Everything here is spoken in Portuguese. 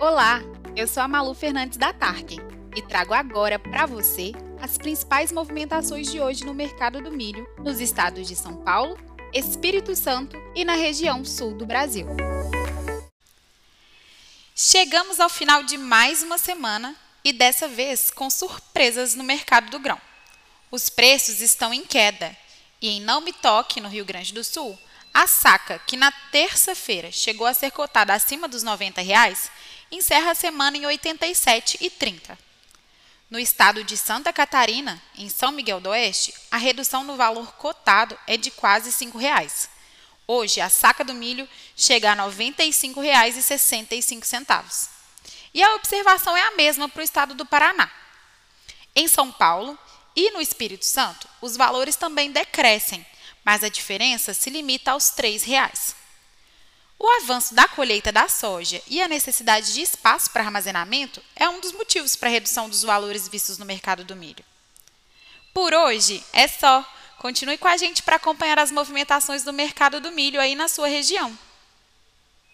Olá, eu sou a Malu Fernandes da Tarkin e trago agora para você as principais movimentações de hoje no mercado do milho nos estados de São Paulo, Espírito Santo e na região sul do Brasil. Chegamos ao final de mais uma semana e dessa vez com surpresas no mercado do grão. Os preços estão em queda e em Não Me Toque, no Rio Grande do Sul, a saca, que na terça-feira chegou a ser cotada acima dos 90 reais, encerra a semana em 87,30. No estado de Santa Catarina, em São Miguel do Oeste, a redução no valor cotado é de quase 5 reais. Hoje, a saca do milho chega a R$ 95,65. E a observação é a mesma para o estado do Paraná. Em São Paulo e no Espírito Santo, os valores também decrescem, mas a diferença se limita aos 3 reais. O avanço da colheita da soja e a necessidade de espaço para armazenamento é um dos motivos para a redução dos valores vistos no mercado do milho. Por hoje é só. Continue com a gente para acompanhar as movimentações do mercado do milho aí na sua região.